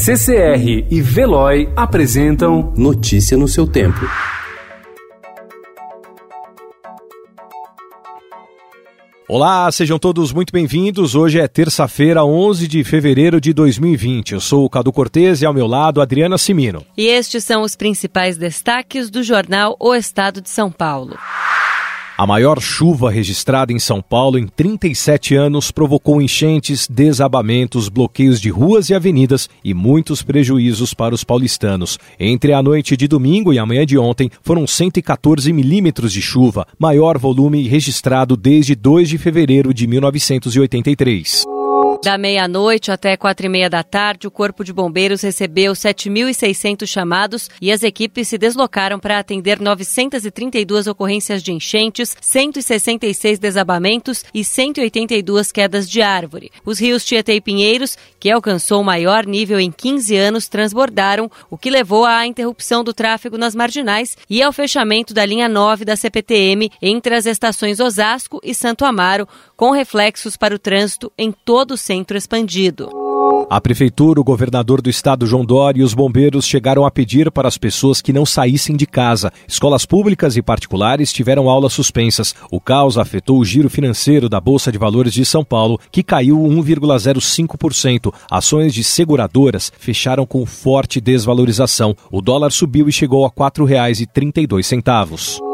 CCR e Veloy apresentam Notícia no seu tempo. Olá, sejam todos muito bem-vindos. Hoje é terça-feira, 11 de fevereiro de 2020. Eu sou o Cadu Cortez e ao meu lado Adriana Simino. E estes são os principais destaques do jornal O Estado de São Paulo. A maior chuva registrada em São Paulo em 37 anos provocou enchentes, desabamentos, bloqueios de ruas e avenidas e muitos prejuízos para os paulistanos. Entre a noite de domingo e a manhã de ontem, foram 114 milímetros de chuva, maior volume registrado desde 2 de fevereiro de 1983. Da meia-noite até quatro e meia da tarde, o Corpo de Bombeiros recebeu 7.600 chamados e as equipes se deslocaram para atender 932 ocorrências de enchentes, 166 desabamentos e 182 quedas de árvore. Os rios Tietê e Pinheiros, que alcançou o maior nível em 15 anos, transbordaram, o que levou à interrupção do tráfego nas marginais e ao fechamento da linha 9 da CPTM entre as estações Osasco e Santo Amaro, com reflexos para o trânsito em todo o centro expandido. A prefeitura, o governador do estado João Dória e os bombeiros chegaram a pedir para as pessoas que não saíssem de casa. Escolas públicas e particulares tiveram aulas suspensas. O caos afetou o giro financeiro da Bolsa de Valores de São Paulo, que caiu 1,05%. Ações de seguradoras fecharam com forte desvalorização. O dólar subiu e chegou a R$ 4,32.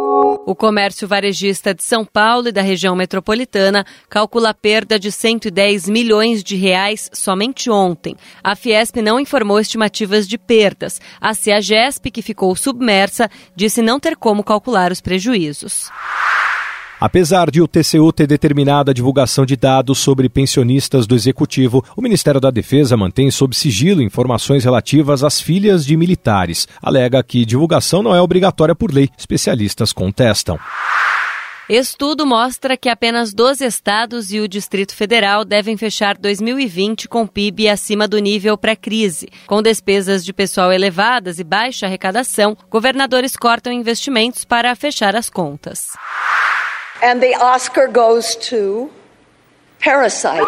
O comércio varejista de São Paulo e da região metropolitana calcula a perda de 110 milhões de reais somente ontem. A Fiesp não informou estimativas de perdas. A CEAGESP, que ficou submersa, disse não ter como calcular os prejuízos. Apesar de o TCU ter determinado a divulgação de dados sobre pensionistas do Executivo, o Ministério da Defesa mantém sob sigilo informações relativas às filhas de militares. Alega que divulgação não é obrigatória por lei. Especialistas contestam. Estudo mostra que apenas 12 estados e o Distrito Federal devem fechar 2020 com PIB acima do nível pré-crise. Com despesas de pessoal elevadas e baixa arrecadação, governadores cortam investimentos para fechar as contas. And the Oscar goes to Parasite.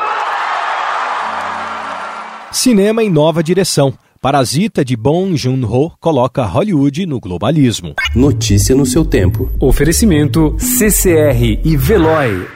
Cinema em nova direção. Parasita de Bong Joon-ho coloca Hollywood no globalismo. Notícia no seu tempo. Oferecimento CCR e Veloy.